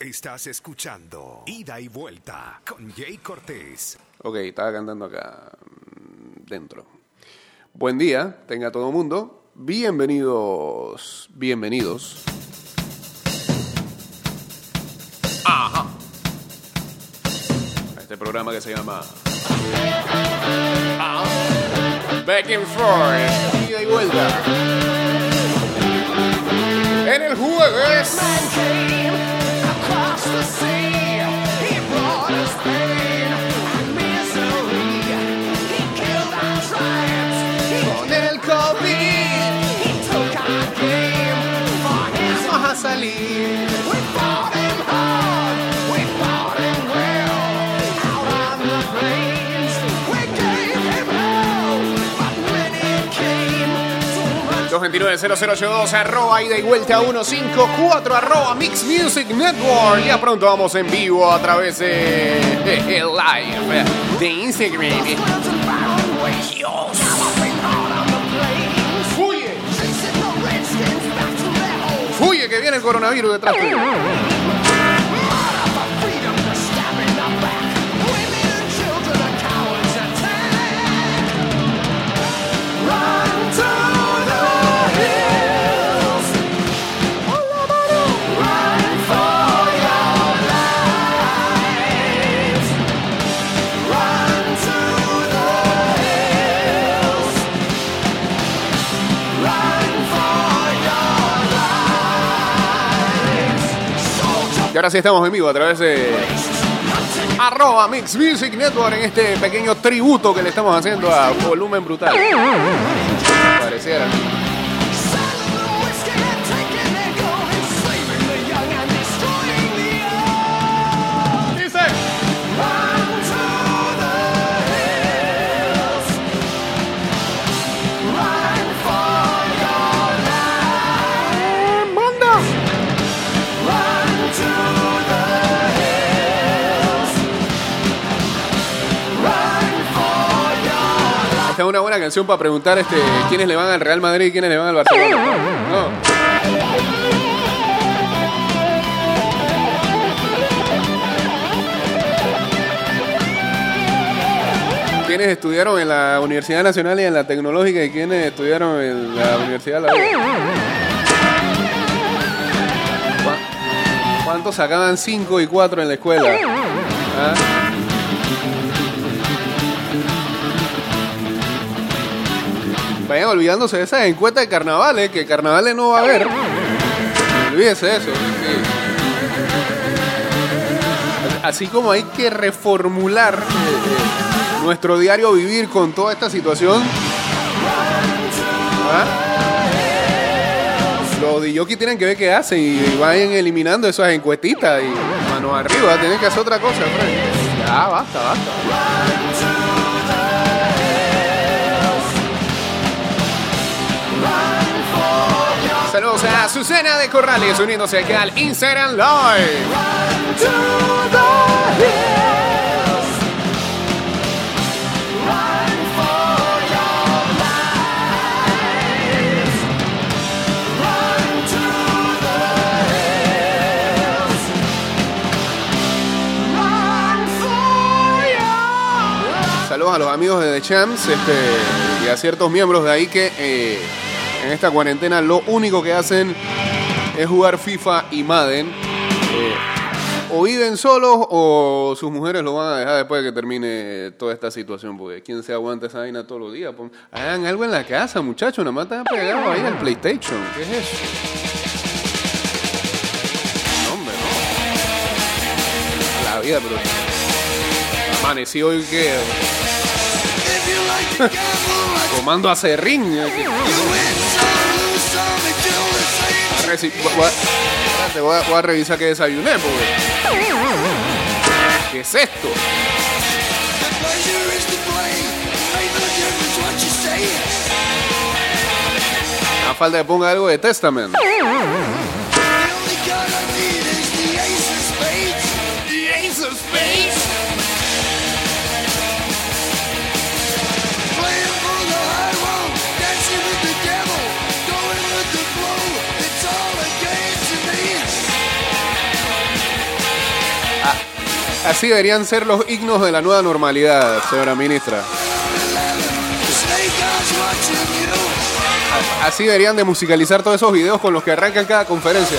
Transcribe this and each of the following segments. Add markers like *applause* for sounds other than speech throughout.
Estás, escuchando Ida y Vuelta con Jay Cortés. Ok, estaba cantando acá mm, dentro. Buen día, tenga todo el mundo. Bienvenidos, bienvenidos. Ajá. A este programa que se llama Ah. Back and Forth. Ida y vuelta. En el jueves. 229-0082, arroba ida y vuelta 154, arroba Mix Music Network. Ya pronto vamos en vivo a través de, de el live de Instagram. Fuye, fuye que viene el coronavirus detrás tuyo. Y ahora sí estamos en vivo a través de arroba Mix Music Network en este pequeño tributo que le estamos haciendo a Volumen Brutal. Para preguntar este, quiénes le van al Real Madrid y quiénes le van al Barcelona. No. ¿Quiénes estudiaron en la Universidad Nacional y en la Tecnológica y quiénes estudiaron en la Universidad de la ¿Cuántos sacaban 5 y 4 en la escuela? ¿Ah? Vayan olvidándose de esas encuestas de carnavales, que carnavales no va a haber. Olvídese de eso. sí. Así como hay que reformular eh, eh, nuestro diario vivir con toda esta situación. ¿ah? Los DJs tienen que ver qué hacen y vayan eliminando esas encuestitas y manos arriba, tienen que hacer otra cosa, Fred. Ya, basta, basta. Saludos a Susana de Corrales uniéndose aquí al Instagram Live. Saludos a los amigos de The Champs este, y a ciertos miembros de ahí que eh, en esta cuarentena lo único que hacen es jugar FIFA y Madden. Eh, o viven solos o sus mujeres lo van a dejar después de que termine toda esta situación. Porque quién se aguanta esa vaina todos los días. Pon- Hagan algo en la casa, muchachos. Nada más están pegados ahí al PlayStation. ¿Qué es eso? No, hombre, no. La vida, pero. Amanecí hoy *laughs* que. Comando a serrín. Reci- voy- a- voy a, voy a revisar qué desayuné, porque. ¿Qué es esto? A falta que ponga algo de Testament. Así deberían ser los himnos de la nueva normalidad, señora ministra. Así deberían de musicalizar todos esos videos con los que arrancan cada conferencia.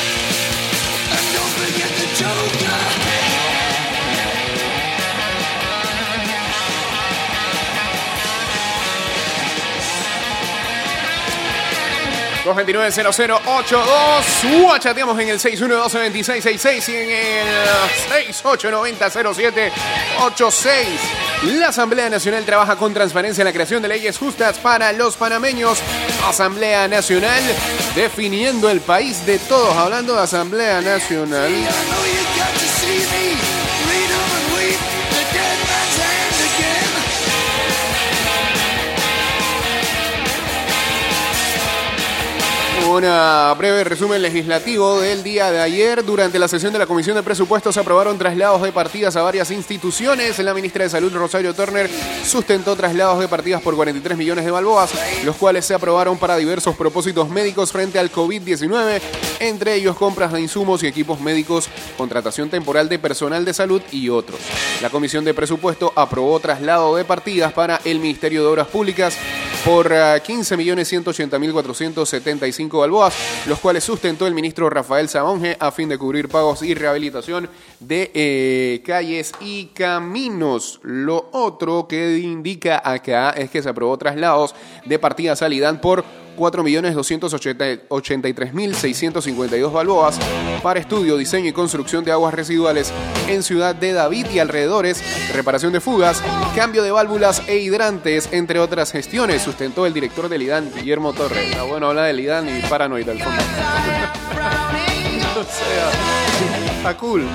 229-0082. Chateamos en el 612-2666 y en el 6890-0786. La Asamblea Nacional trabaja con transparencia en la creación de leyes justas para los panameños. Asamblea Nacional definiendo el país de todos. Hablando de Asamblea Nacional. Un breve resumen legislativo del día de ayer. Durante la sesión de la Comisión de Presupuestos se aprobaron traslados de partidas a varias instituciones. La ministra de Salud, Rosario Turner, sustentó traslados de partidas por 43 millones de balboas, los cuales se aprobaron para diversos propósitos médicos frente al COVID-19, entre ellos compras de insumos y equipos médicos, contratación temporal de personal de salud y otros. La Comisión de Presupuesto aprobó traslado de partidas para el Ministerio de Obras Públicas por 15.180.475 balboas, los cuales sustentó el ministro Rafael Sabonge a fin de cubrir pagos y rehabilitación de eh, calles y caminos. Lo otro que indica acá es que se aprobó traslados de partida salida por 4.283.652 balboas para estudio, diseño y construcción de aguas residuales en Ciudad de David y alrededores, reparación de fugas, cambio de válvulas e hidrantes, entre otras gestiones, sustentó el director del IDAN, Guillermo Torres. Está bueno habla del IDAN y paranoide al fondo. Sea, está cool.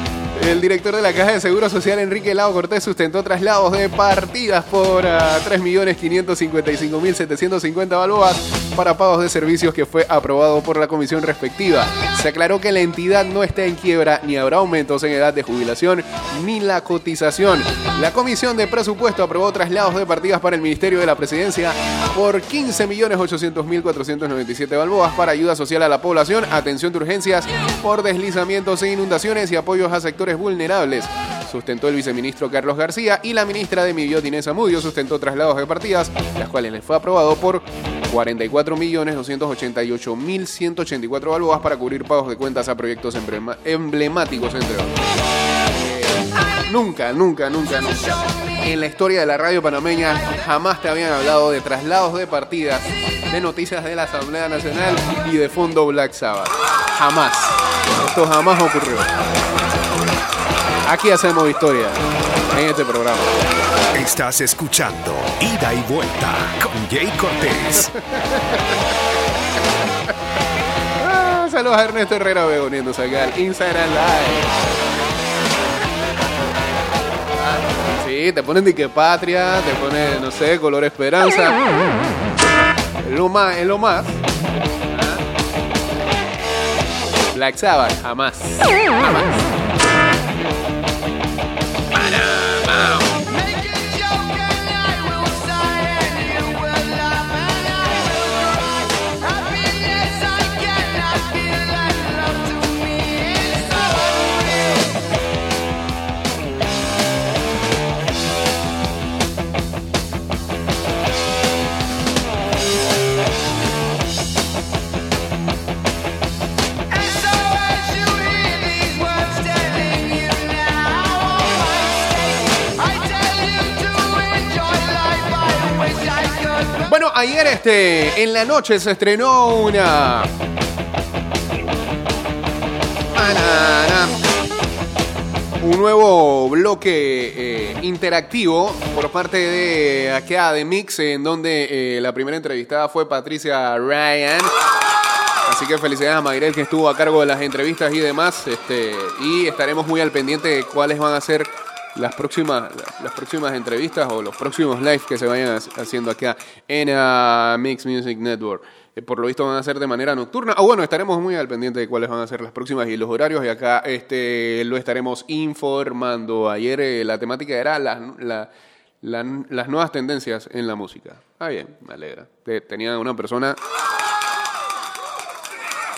El director de la Caja de Seguro Social, Enrique Lao Cortés, sustentó traslados de partidas por 3.555.750 ah, balboas para pagos de servicios que fue aprobado por la comisión respectiva. Se aclaró que la entidad no está en quiebra ni habrá aumentos en edad de jubilación ni la cotización. La comisión de presupuesto aprobó traslados de partidas para el Ministerio de la Presidencia por 15.800.497 balboas para ayuda social a la población, atención de urgencias por deslizamientos e inundaciones y apoyos a sectores vulnerables. Sustentó el viceministro Carlos García y la ministra de Miviot Inés Amudio sustentó traslados de partidas, las cuales les fue aprobado por 44.288.184 balboas para cubrir pagos de cuentas a proyectos emblemáticos, entre otros. Eh, nunca, nunca, nunca, nunca. En la historia de la radio panameña jamás te habían hablado de traslados de partidas, de noticias de la Asamblea Nacional y de fondo Black Sabbath. Jamás. Esto jamás ocurrió. Aquí hacemos historia en este programa. Estás escuchando Ida y Vuelta con Jay Cortés. Ah, saludos a Ernesto Herrera Vega uniéndose acá al Instagram Live. Sí, te ponen de patria, te ponen, no sé, color esperanza. Es lo más, es lo más. Black Sabbath, jamás. Jamás. En la noche se estrenó una... Un nuevo bloque eh, interactivo por parte de acá de Mix, en donde eh, la primera entrevistada fue Patricia Ryan. Así que felicidades a Mayrel que estuvo a cargo de las entrevistas y demás. Este, y estaremos muy al pendiente de cuáles van a ser las próximas, las próximas entrevistas o los próximos live que se vayan haciendo acá en uh, Mix Music Network. Eh, por lo visto van a ser de manera nocturna. O bueno, estaremos muy al pendiente de cuáles van a ser las próximas y los horarios. Y acá este, lo estaremos informando. Ayer eh, la temática era la, las nuevas tendencias en la música. Ah, bien, me alegra. Tenía una persona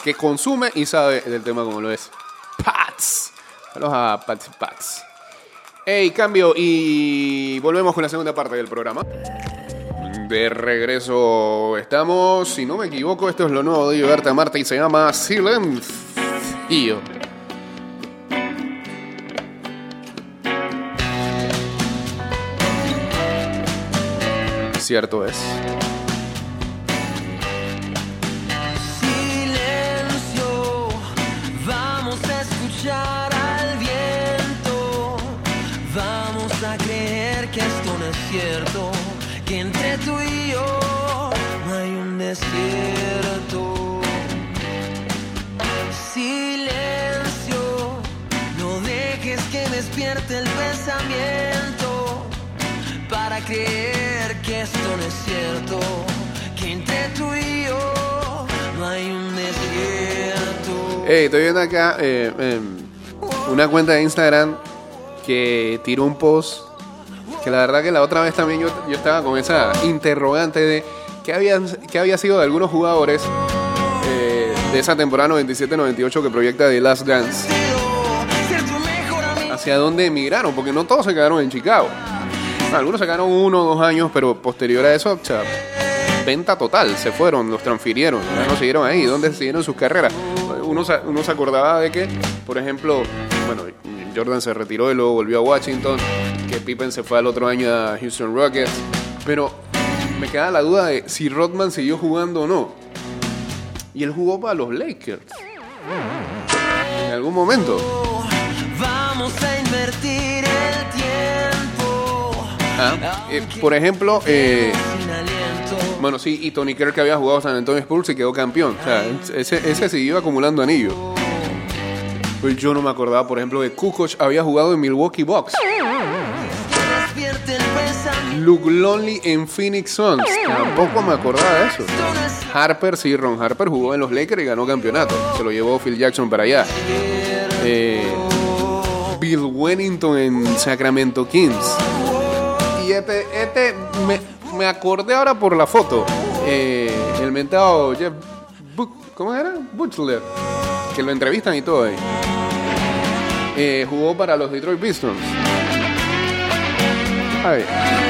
que consume y sabe del tema como lo es. Pats. Saludos a Pats Pats. Hey, cambio y volvemos con la segunda parte del programa. De regreso estamos, si no me equivoco, esto es lo nuevo de Berta Marta y se llama Silencio. Cierto es. Desierto. Silencio, no dejes que despierte el pensamiento para creer que esto no es cierto, que entre tú y yo no hay un desierto. Hey, estoy viendo acá eh, em, una cuenta de Instagram que tiró un post que la verdad que la otra vez también yo, yo estaba con esa interrogante de ¿Qué, había sido de algunos jugadores eh, de esa temporada 97-98 que proyecta The Last Dance? ¿Hacia dónde emigraron? Porque no todos se quedaron en Chicago. Algunos se quedaron uno o dos años, pero posterior a eso, venta total, se fueron, los transfirieron, ya no siguieron ahí, ¿dónde siguieron sus carreras? Uno, uno se acordaba de que, por ejemplo, bueno, Jordan se retiró y luego volvió a Washington, que Pippen se fue al otro año a Houston Rockets, pero me queda la duda de si Rodman siguió jugando o no. Y él jugó para los Lakers. En algún momento. Vamos a invertir el tiempo. Ah, eh, por ejemplo, eh, bueno, sí, y Tony Kerr que había jugado San Antonio Spurs y quedó campeón. O sea, ese, ese siguió acumulando anillos. Pues yo no me acordaba, por ejemplo, de Kukoc había jugado en Milwaukee Bucks. Luke Lonely en Phoenix Suns. Tampoco me acordaba de eso. Harper, sí, Ron Harper jugó en los Lakers y ganó campeonato. Se lo llevó Phil Jackson para allá. Eh, Bill Wennington en Sacramento Kings. Y este, este me, acordé ahora por la foto. Eh, el mentado Jeff ¿cómo era? Butler. Que lo entrevistan y todo ahí. Eh, jugó para los Detroit Pistons. Ay.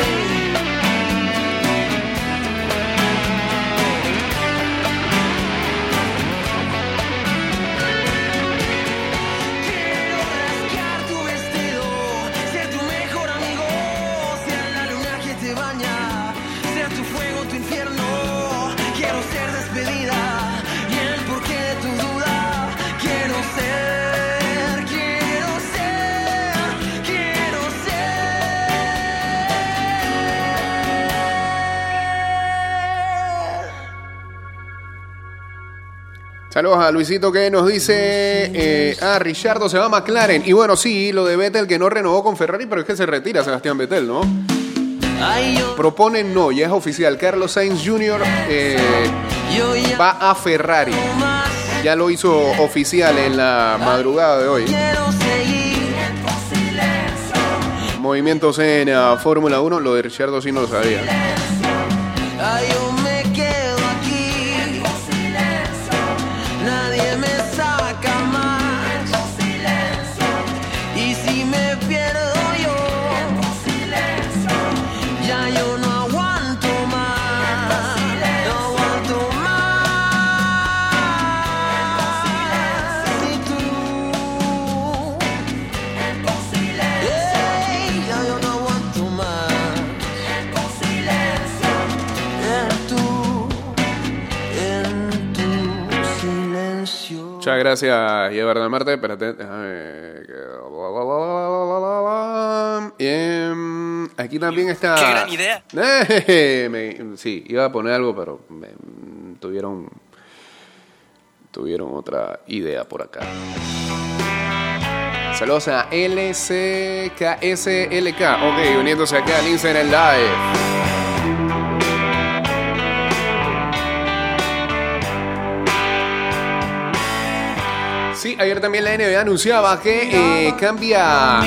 Saludos a Luisito que nos dice, eh, ah, Richardo se va a McLaren. Y bueno, sí, lo de Vettel que no renovó con Ferrari, pero es que se retira Sebastián Vettel, ¿no? Proponen no, ya es oficial. Carlos Sainz Jr. Eh, va a Ferrari. Ya lo hizo oficial en la madrugada de hoy. Movimientos en uh, Fórmula 1, lo de Richardo sí no lo sabía. Gracias, Eduardo Marte. Espérate, aquí también está. ¡Qué gran idea! sí, iba a poner algo, pero tuvieron. Tuvieron otra idea por acá. Saludos a LCKSLK. Ok, uniéndose acá al Instagram Live. Sí, ayer también la NBA anunciaba que eh, cambia,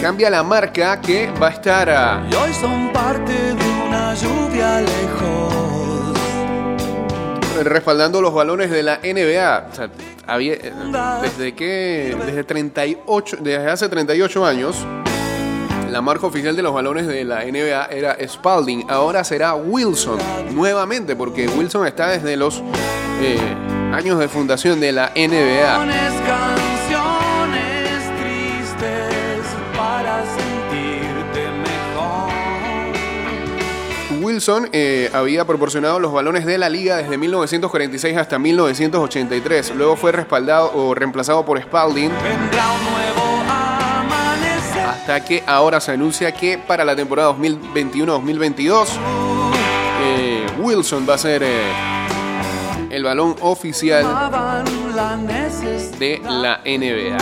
cambia la marca que va a estar ah, Y hoy son parte de una lluvia lejos. respaldando los balones de la NBA. O sea, había, eh, desde que desde 38 desde hace 38 años la marca oficial de los balones de la NBA era Spalding, ahora será Wilson nuevamente porque Wilson está desde los eh, años de fundación de la NBA. Wilson eh, había proporcionado los balones de la liga desde 1946 hasta 1983. Luego fue respaldado o reemplazado por Spalding Vendrá un nuevo amanecer. Hasta que ahora se anuncia que para la temporada 2021-2022 eh, Wilson va a ser eh, el balón oficial de la NBA.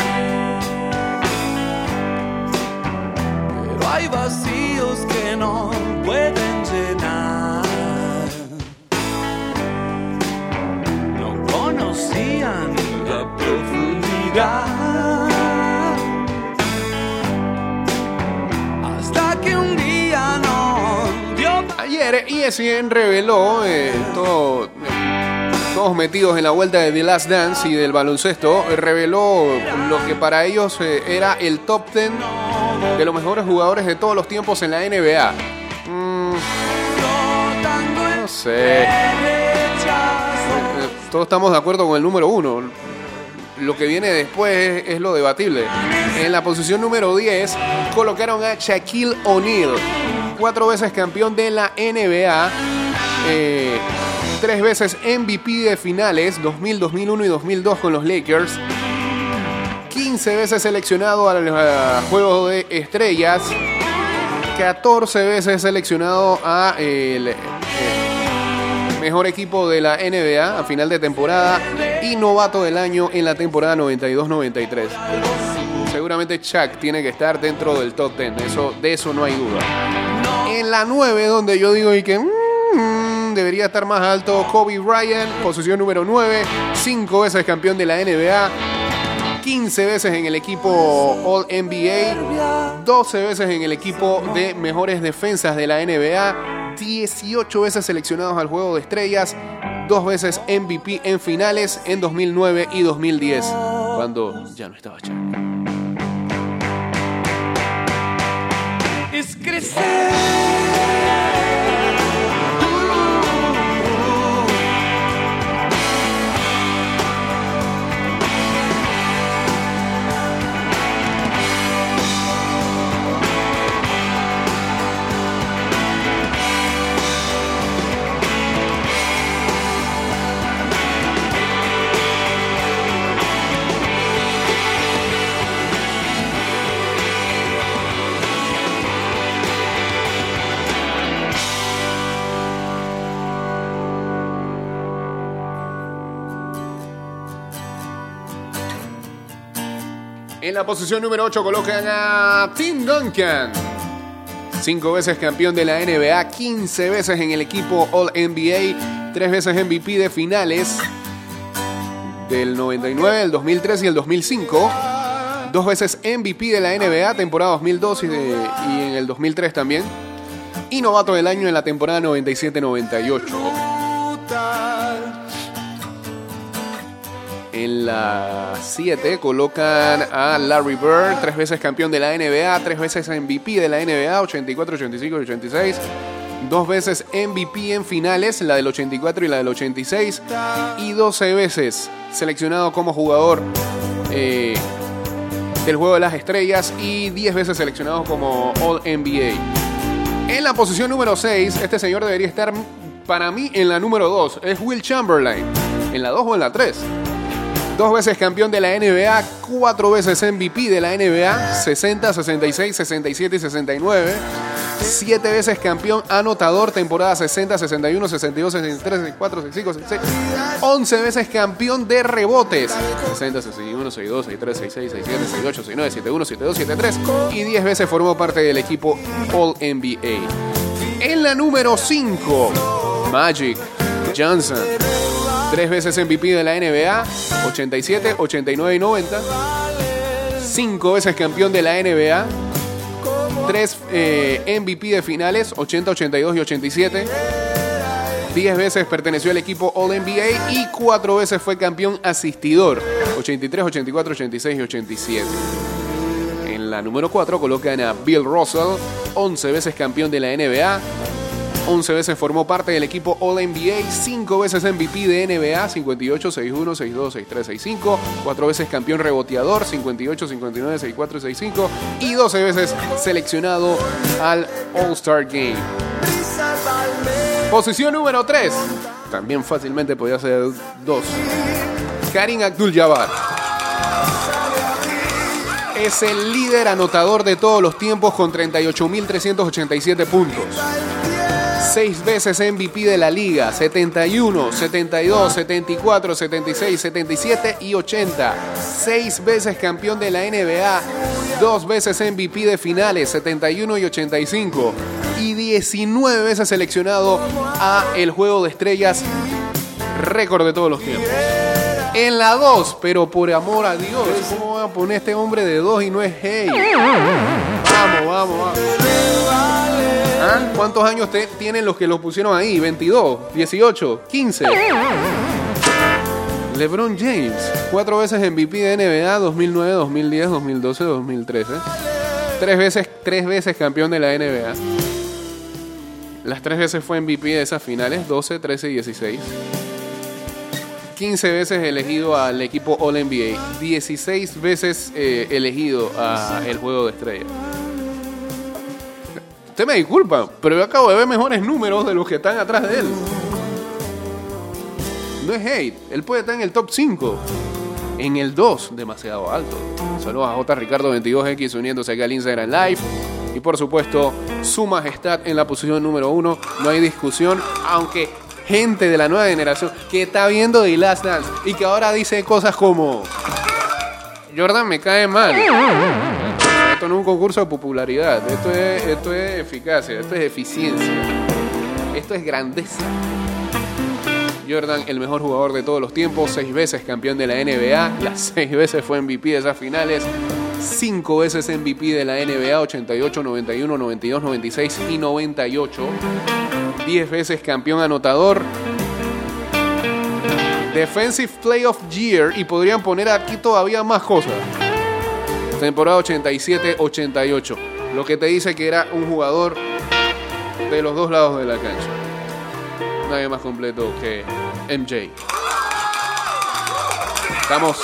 Pero hay vacíos que no pueden llenar. No conocían la profundidad. Ayer ESPN reveló eh, todo, todos metidos en la vuelta de The Last Dance y del baloncesto, reveló lo que para ellos eh, era el top 10 de los mejores jugadores de todos los tiempos en la NBA. Mm, no sé. Todos estamos de acuerdo con el número uno. Lo que viene después es, es lo debatible. En la posición número 10 colocaron a Shaquille O'Neal, cuatro veces campeón de la NBA, eh, tres veces MVP de finales, 2000, 2001 y 2002 con los Lakers, 15 veces seleccionado eh, Juego de Estrellas, 14 veces seleccionado a el eh, mejor equipo de la NBA a final de temporada y novato del año en la temporada 92-93. Seguramente Chuck tiene que estar dentro del top 10, eso, de eso no hay duda. La 9, donde yo digo y que mm, debería estar más alto, Kobe Bryant, posición número 9, 5 veces campeón de la NBA, 15 veces en el equipo All NBA, 12 veces en el equipo de mejores defensas de la NBA, 18 veces seleccionados al juego de estrellas, dos veces MVP en finales en 2009 y 2010, cuando ya no estaba Chuck. Es En la posición número 8 colocan a Tim Duncan. Cinco veces campeón de la NBA, 15 veces en el equipo All NBA, tres veces MVP de finales del 99, el 2003 y el 2005. Dos veces MVP de la NBA, temporada 2002 y, y en el 2003 también. Y novato del año en la temporada 97-98. En la 7 colocan a Larry Bird, tres veces campeón de la NBA, tres veces MVP de la NBA, 84, 85 y 86. Dos veces MVP en finales, la del 84 y la del 86. Y 12 veces seleccionado como jugador eh, del Juego de las Estrellas y 10 veces seleccionado como All NBA. En la posición número 6, este señor debería estar para mí en la número 2. Es Will Chamberlain. ¿En la 2 o en la 3? Dos veces campeón de la NBA, cuatro veces MVP de la NBA, 60, 66, 67 y 69. Siete veces campeón anotador, temporada 60, 61, 62, 63, 64, 65, 66. 11 veces campeón de rebotes, 60, 61, 62, 63, 66, 67, 68, 69, 71, 72, 73. Y 10 veces formó parte del equipo All NBA. En la número 5, Magic Johnson. Tres veces MVP de la NBA, 87, 89 y 90. Cinco veces campeón de la NBA. Tres eh, MVP de finales, 80, 82 y 87. Diez veces perteneció al equipo All NBA y cuatro veces fue campeón asistidor, 83, 84, 86 y 87. En la número 4 colocan a Bill Russell, 11 veces campeón de la NBA, 11 veces formó parte del equipo All NBA, 5 veces MVP de NBA, 58, 61, 62, 63, 65, 4 veces campeón reboteador, 58, 59, 64, 65 y 12 veces seleccionado al All-Star Game. Posición número 3. También fácilmente podía ser 2. Karim Abdul-Jabbar. Es el líder anotador de todos los tiempos con 38.387 puntos. Seis veces MVP de la liga, 71, 72, 74, 76, 77 y 80. Seis veces campeón de la NBA, dos veces MVP de finales, 71 y 85. Y 19 veces seleccionado a el Juego de Estrellas, récord de todos los tiempos. En la 2, pero por amor a Dios, ¿cómo van a poner este hombre de 2 y no es hey? Vamos, vamos, vamos. ¿Ah? ¿Cuántos años tienen los que lo pusieron ahí? ¿22? ¿18? ¿15? LeBron James, cuatro veces MVP de NBA, 2009, 2010, 2012, 2013. Tres veces, tres veces campeón de la NBA. Las tres veces fue MVP de esas finales, 12, 13 y 16. 15 veces elegido al equipo All NBA. 16 veces eh, elegido a el juego de estrellas. Usted me disculpa, pero yo acabo de ver mejores números de los que están atrás de él. No es hate, él puede estar en el top 5. En el 2, demasiado alto. Saludos a J. Ricardo 22X uniéndose aquí al Instagram Live. Y por supuesto, su majestad en la posición número 1. No hay discusión, aunque gente de la nueva generación que está viendo The Last Dance y que ahora dice cosas como: Jordan me cae mal. Esto no un concurso de popularidad, esto es, esto es eficacia, esto es eficiencia, esto es grandeza. Jordan, el mejor jugador de todos los tiempos, seis veces campeón de la NBA, las *laughs* seis veces fue MVP de esas finales, cinco veces MVP de la NBA, 88, 91, 92, 96 y 98, diez veces campeón anotador, Defensive Play of Year y podrían poner aquí todavía más cosas. Temporada 87-88. Lo que te dice que era un jugador de los dos lados de la cancha. Nadie más completo que MJ. Estamos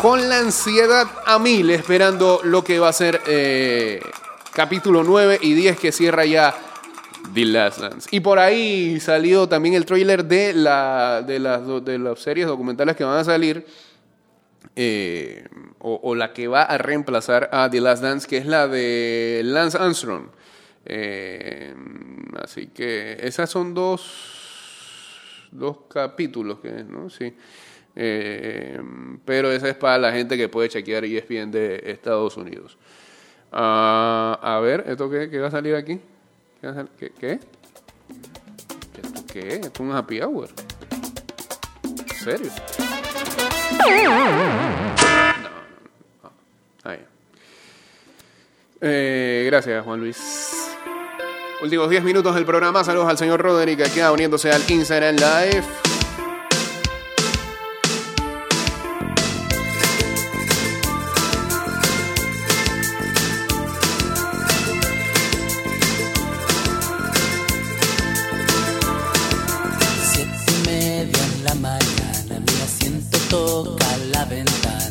con la ansiedad a mil esperando lo que va a ser eh, capítulo 9 y 10 que cierra ya The Last Dance. Y por ahí salió también el trailer de, la, de, las, de las series documentales que van a salir. Eh, o, la que va a reemplazar a The Last Dance, que es la de Lance Armstrong. Eh, así que esas son dos, dos capítulos, que, ¿no? Sí. Eh, pero esa es para la gente que puede chequear ESPN de Estados Unidos. Ah, a ver, ¿esto qué, va a salir aquí? ¿Qué? va a sal- ¿Qué? ¿Qué? ¿Esto qué? Esto es un happy hour. ¿En serio? Ah, ya. Eh, gracias, Juan Luis. Últimos 10 minutos del programa. Saludos al señor Roderick que queda uniéndose al Instagram Live.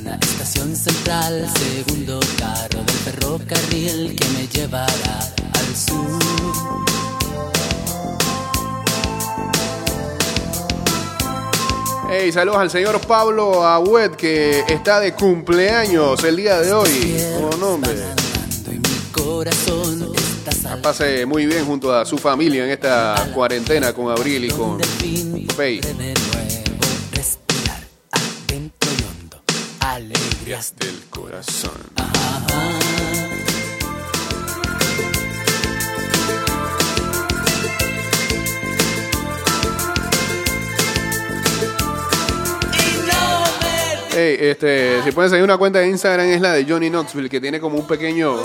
Ventana. Estación central, segundo carro del ferrocarril que me llevará al sur. Hey, saludos al señor Pablo Agüet que está de cumpleaños el día de hoy. Oh, no, hombre. Saltando. Pase muy bien junto a su familia en esta cuarentena con Abril y con Donde Del corazón. Hey, este, si pueden seguir una cuenta de Instagram es la de Johnny Knoxville que tiene como un pequeño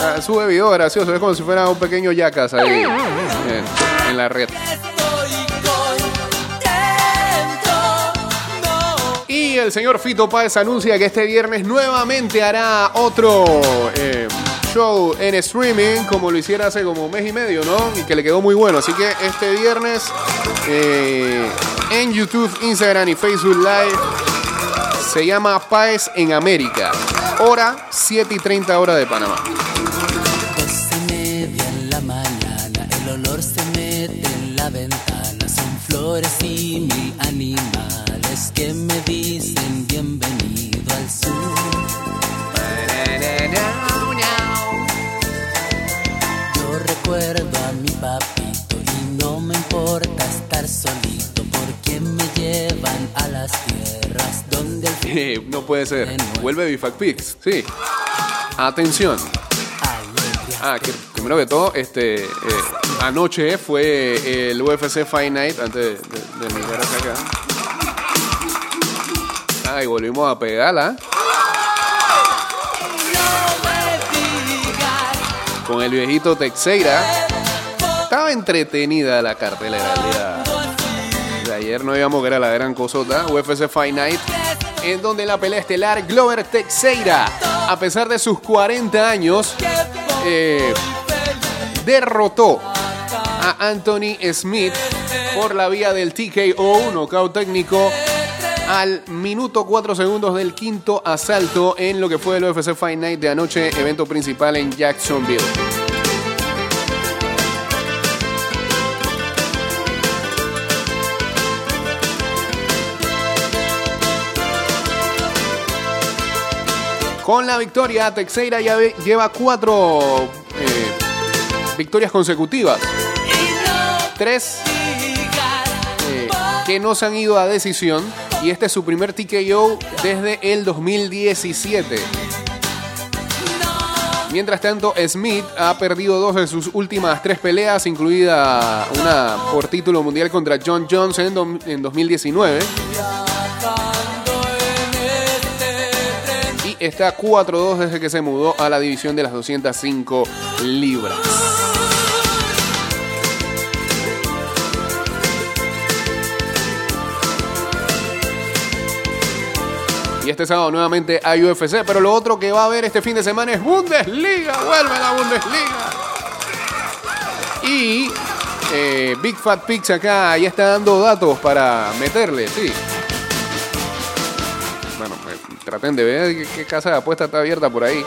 ah, sube video gracioso, es como si fuera un pequeño yacas ahí en la red. El señor Fito Páez anuncia que este viernes nuevamente hará otro eh, show en streaming, como lo hiciera hace como un mes y medio, ¿no? Y que le quedó muy bueno. Así que este viernes eh, en YouTube, Instagram y Facebook Live se llama Páez en América. Hora 7 y 30 hora de Panamá. Que me dicen bienvenido al sur. Yo recuerdo a mi papito y no me importa estar solito porque me llevan a las tierras donde el *laughs* Eh, no puede ser. Vuelve Bifac Pix. Sí. Atención. Ah, que, primero que todo, este, eh, anoche fue el UFC Fight Night antes de, de, de hacia acá. Ah, y volvimos a pegarla. Con el viejito Texeira. Estaba entretenida la cartelera el día de ayer. No íbamos que era la gran cosota. UFC Fight Night. En donde la pelea estelar Glover Texeira, a pesar de sus 40 años, eh, derrotó a Anthony Smith por la vía del TKO, knockout técnico, al minuto 4 segundos del quinto asalto en lo que fue el UFC Fight Night de anoche, evento principal en Jacksonville. Con la victoria, Teixeira ya lleva cuatro eh, victorias consecutivas. Tres eh, que no se han ido a decisión. Y este es su primer TKO desde el 2017. Mientras tanto, Smith ha perdido dos de sus últimas tres peleas, incluida una por título mundial contra John dom- en 2019. Y está 4-2 desde que se mudó a la división de las 205 libras. Este sábado nuevamente hay UFC, pero lo otro que va a haber este fin de semana es Bundesliga. Vuelve la Bundesliga. Y eh, Big Fat Pix acá ya está dando datos para meterle, sí. Bueno, eh, traten de ver qué, casa de apuesta está abierta por ahí.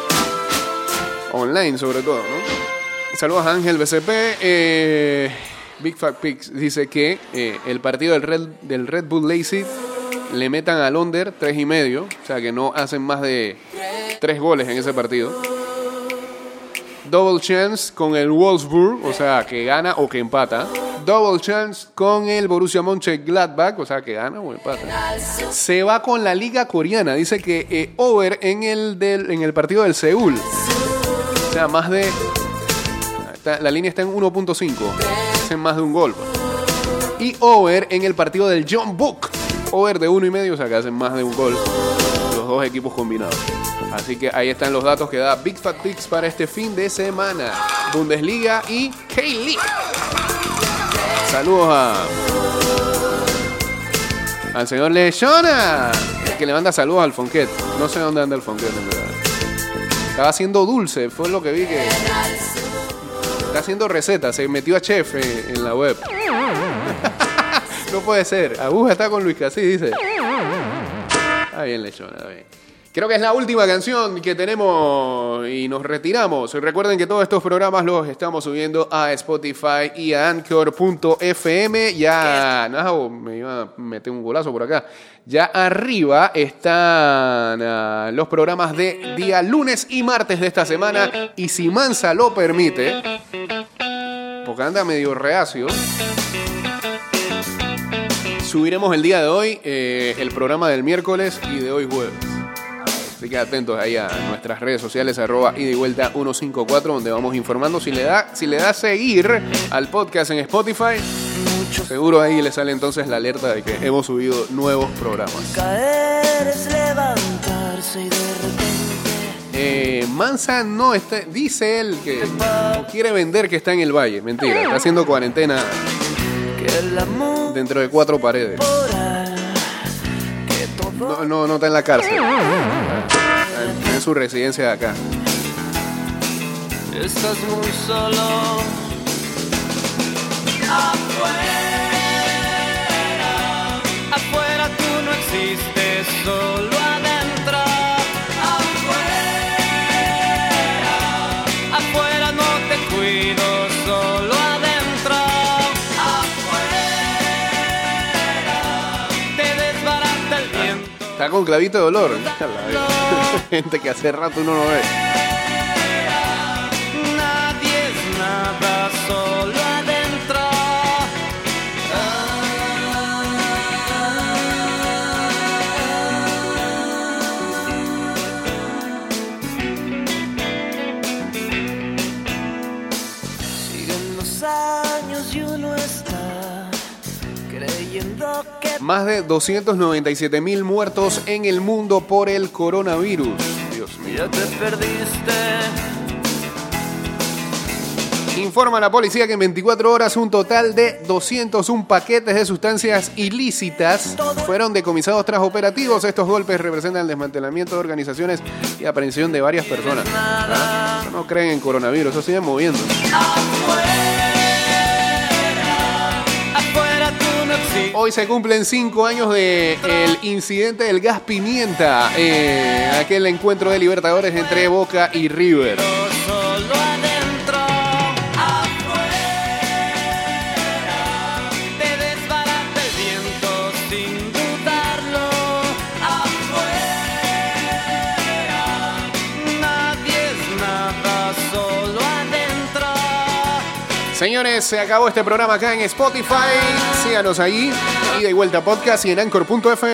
Online sobre todo, ¿no? Saludos a Ángel BCP. eh, Big Fat Pix dice que eh, el partido del Red, del Red Bull Lazy le metan al under tres y medio. O sea que no hacen más de tres goles en ese partido. Double chance con el Wolfsburg, o sea que gana o que empata. Double chance con el Borussia Mönchengladbach, o sea que gana o empata. Se va con la liga coreana. Dice que eh, over en el, del, en el partido del Seúl. O sea, más de... la línea está en 1.5. Hacen más de un gol. Y over en el partido del John Book. Over de uno y medio, o sea que hacen más de un gol. Los dos equipos combinados. Así que ahí están los datos que da Big Fat Picks para este fin de semana. Bundesliga y K-League. Saludos a al señor Lechona, que le manda saludos al Fonquet. No sé dónde anda el Fonquet, en verdad. Estaba haciendo dulce, fue lo que vi que. Está haciendo recetas, se metió a chef en, en la web. No puede ser. Aguja está con Luis Casí, dice. Está bien, Lechona, está bien. Creo que es la última canción que tenemos y nos retiramos. Recuerden que todos estos programas los estamos subiendo a Spotify y a Anchor.fm. Ya, no, me iba a meter un golazo por acá. Ya arriba están ah, los programas de día lunes y martes de esta semana. Y si Mansa lo permite, porque anda medio reacio, subiremos el día de hoy eh, el programa del miércoles y de hoy jueves. Así que atentos ahí a nuestras redes sociales, arroba ida y vuelta 154, donde vamos informando. Si le da, si le da seguir al podcast en Spotify, seguro ahí le sale entonces la alerta de que hemos subido nuevos programas. Caer es levantarse y de repente Eh, Mansa no está, dice él que quiere vender que está en el valle. Mentira, está haciendo cuarentena dentro de cuatro paredes. No, no, no está en la cárcel. Está en su residencia de acá. estás muy solo. Afuera, afuera tú no existes, solo Está con clavito de dolor. *laughs* *laughs* Gente que hace rato uno no ve. Más de 297 mil muertos en el mundo por el coronavirus. Dios mío. ya te perdiste. Informa la policía que en 24 horas un total de 201 paquetes de sustancias ilícitas fueron decomisados tras operativos. Estos golpes representan el desmantelamiento de organizaciones y aprehensión de varias personas. ¿Ah? No creen en coronavirus, eso sigue moviendo. Hoy se cumplen cinco años de el incidente del gas pimienta, eh, aquel encuentro de Libertadores entre Boca y River. Señores, se acabó este programa acá en Spotify. Síganos ahí, ida y vuelta podcast y en Anchor.fm.